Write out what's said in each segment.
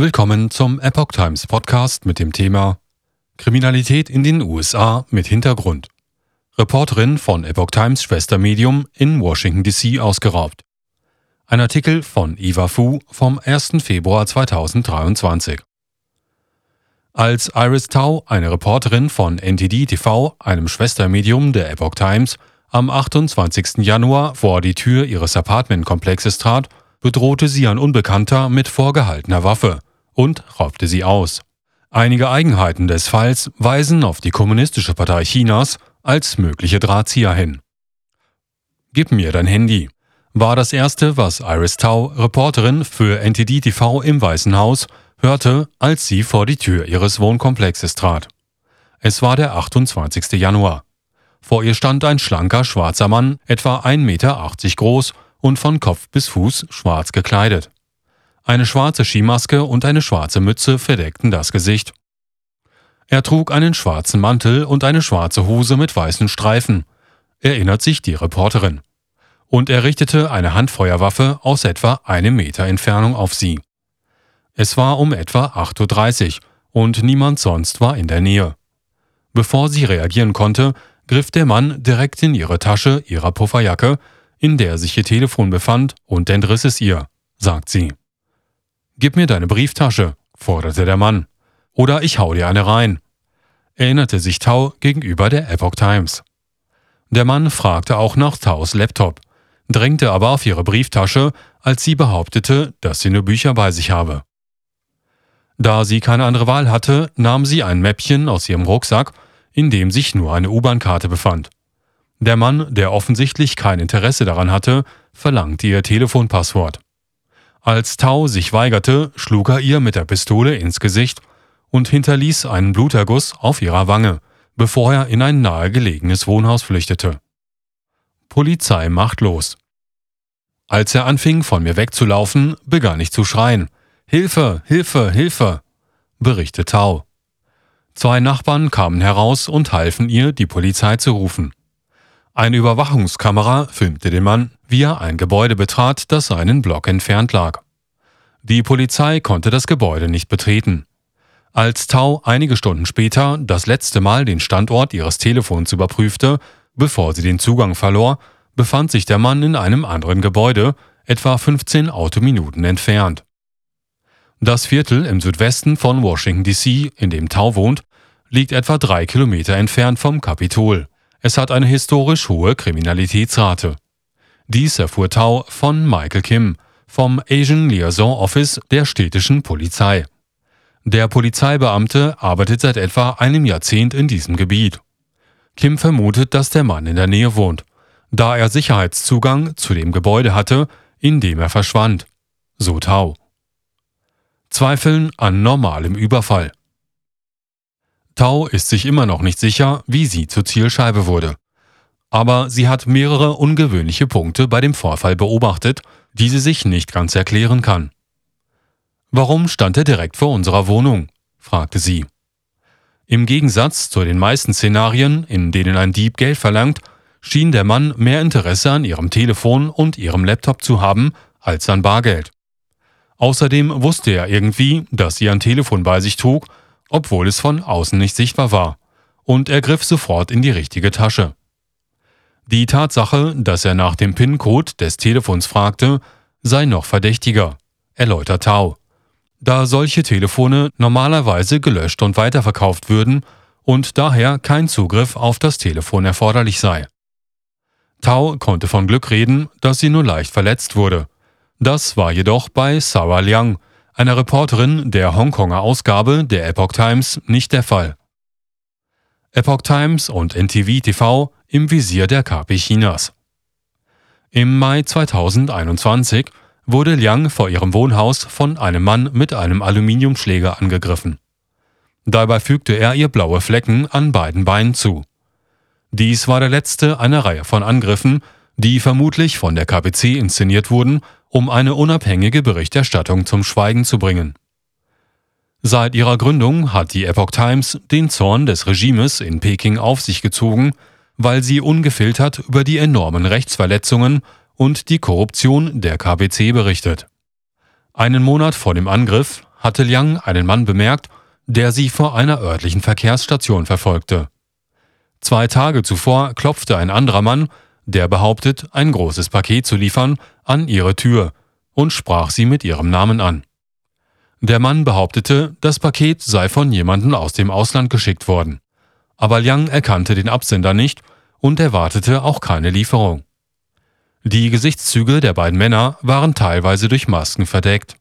Willkommen zum Epoch Times Podcast mit dem Thema Kriminalität in den USA mit Hintergrund. Reporterin von Epoch Times Schwestermedium in Washington DC ausgeraubt. Ein Artikel von Eva Fu vom 1. Februar 2023. Als Iris Tau, eine Reporterin von NTD TV, einem Schwestermedium der Epoch Times, am 28. Januar vor die Tür ihres Apartmentkomplexes trat, bedrohte sie ein Unbekannter mit vorgehaltener Waffe und raubte sie aus. Einige Eigenheiten des Falls weisen auf die Kommunistische Partei Chinas als mögliche Drahtzieher hin. Gib mir dein Handy war das erste, was Iris Tau, Reporterin für NTD TV im Weißen Haus, hörte, als sie vor die Tür ihres Wohnkomplexes trat. Es war der 28. Januar. Vor ihr stand ein schlanker schwarzer Mann, etwa 1,80 Meter groß und von Kopf bis Fuß schwarz gekleidet. Eine schwarze Skimaske und eine schwarze Mütze verdeckten das Gesicht. Er trug einen schwarzen Mantel und eine schwarze Hose mit weißen Streifen, erinnert sich die Reporterin. Und er richtete eine Handfeuerwaffe aus etwa einem Meter Entfernung auf sie. Es war um etwa 8.30 Uhr und niemand sonst war in der Nähe. Bevor sie reagieren konnte, griff der Mann direkt in ihre Tasche ihrer Pufferjacke, in der sich ihr Telefon befand, und entriss es ihr, sagt sie. Gib mir deine Brieftasche, forderte der Mann. Oder ich hau dir eine rein, erinnerte sich Tau gegenüber der Epoch Times. Der Mann fragte auch nach Taus Laptop, drängte aber auf ihre Brieftasche, als sie behauptete, dass sie nur Bücher bei sich habe. Da sie keine andere Wahl hatte, nahm sie ein Mäppchen aus ihrem Rucksack, in dem sich nur eine U-Bahn-Karte befand. Der Mann, der offensichtlich kein Interesse daran hatte, verlangte ihr Telefonpasswort. Als Tau sich weigerte, schlug er ihr mit der Pistole ins Gesicht und hinterließ einen Bluterguss auf ihrer Wange, bevor er in ein nahegelegenes Wohnhaus flüchtete. Polizei macht los. Als er anfing, von mir wegzulaufen, begann ich zu schreien. Hilfe, Hilfe, Hilfe, berichtet Tau. Zwei Nachbarn kamen heraus und halfen ihr, die Polizei zu rufen. Eine Überwachungskamera filmte den Mann, wie er ein Gebäude betrat, das einen Block entfernt lag. Die Polizei konnte das Gebäude nicht betreten. Als Tau einige Stunden später das letzte Mal den Standort ihres Telefons überprüfte, bevor sie den Zugang verlor, befand sich der Mann in einem anderen Gebäude, etwa 15 Autominuten entfernt. Das Viertel im Südwesten von Washington DC, in dem Tau wohnt, liegt etwa drei Kilometer entfernt vom Kapitol. Es hat eine historisch hohe Kriminalitätsrate. Dies erfuhr Tau von Michael Kim vom Asian Liaison Office der städtischen Polizei. Der Polizeibeamte arbeitet seit etwa einem Jahrzehnt in diesem Gebiet. Kim vermutet, dass der Mann in der Nähe wohnt, da er Sicherheitszugang zu dem Gebäude hatte, in dem er verschwand. So Tau. Zweifeln an normalem Überfall. Tau ist sich immer noch nicht sicher, wie sie zur Zielscheibe wurde. Aber sie hat mehrere ungewöhnliche Punkte bei dem Vorfall beobachtet, die sie sich nicht ganz erklären kann. Warum stand er direkt vor unserer Wohnung? fragte sie. Im Gegensatz zu den meisten Szenarien, in denen ein Dieb Geld verlangt, schien der Mann mehr Interesse an ihrem Telefon und ihrem Laptop zu haben als an Bargeld. Außerdem wusste er irgendwie, dass sie ein Telefon bei sich trug obwohl es von außen nicht sichtbar war, und er griff sofort in die richtige Tasche. Die Tatsache, dass er nach dem PIN-Code des Telefons fragte, sei noch verdächtiger, erläutert Tau, da solche Telefone normalerweise gelöscht und weiterverkauft würden und daher kein Zugriff auf das Telefon erforderlich sei. Tau konnte von Glück reden, dass sie nur leicht verletzt wurde. Das war jedoch bei Sarah Liang, einer Reporterin der Hongkonger Ausgabe der Epoch Times nicht der Fall. Epoch Times und NTV TV im Visier der KP Chinas. Im Mai 2021 wurde Liang vor ihrem Wohnhaus von einem Mann mit einem Aluminiumschläger angegriffen. Dabei fügte er ihr blaue Flecken an beiden Beinen zu. Dies war der letzte einer Reihe von Angriffen, die vermutlich von der KPC inszeniert wurden um eine unabhängige Berichterstattung zum Schweigen zu bringen. Seit ihrer Gründung hat die Epoch Times den Zorn des Regimes in Peking auf sich gezogen, weil sie ungefiltert über die enormen Rechtsverletzungen und die Korruption der KBC berichtet. Einen Monat vor dem Angriff hatte Liang einen Mann bemerkt, der sie vor einer örtlichen Verkehrsstation verfolgte. Zwei Tage zuvor klopfte ein anderer Mann, der behauptet, ein großes Paket zu liefern, an ihre Tür und sprach sie mit ihrem Namen an. Der Mann behauptete, das Paket sei von jemandem aus dem Ausland geschickt worden. Aber Liang erkannte den Absender nicht und erwartete auch keine Lieferung. Die Gesichtszüge der beiden Männer waren teilweise durch Masken verdeckt.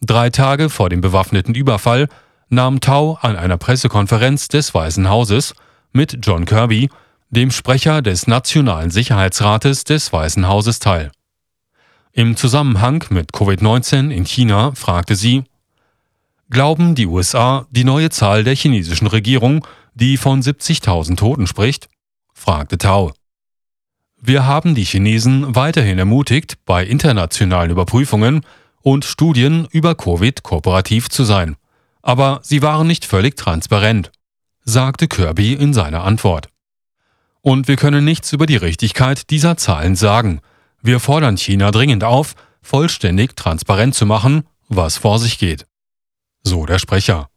Drei Tage vor dem bewaffneten Überfall nahm Tau an einer Pressekonferenz des Weißen Hauses mit John Kirby, dem Sprecher des Nationalen Sicherheitsrates des Weißen Hauses, teil. Im Zusammenhang mit Covid-19 in China fragte sie, Glauben die USA die neue Zahl der chinesischen Regierung, die von 70.000 Toten spricht? fragte Tau. Wir haben die Chinesen weiterhin ermutigt, bei internationalen Überprüfungen und Studien über Covid kooperativ zu sein. Aber sie waren nicht völlig transparent, sagte Kirby in seiner Antwort. Und wir können nichts über die Richtigkeit dieser Zahlen sagen. Wir fordern China dringend auf, vollständig transparent zu machen, was vor sich geht. So der Sprecher.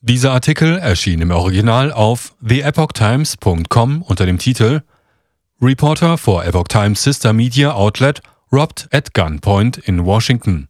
Dieser Artikel erschien im Original auf theepochtimes.com unter dem Titel Reporter for Epoch Times Sister Media Outlet robbed at gunpoint in Washington.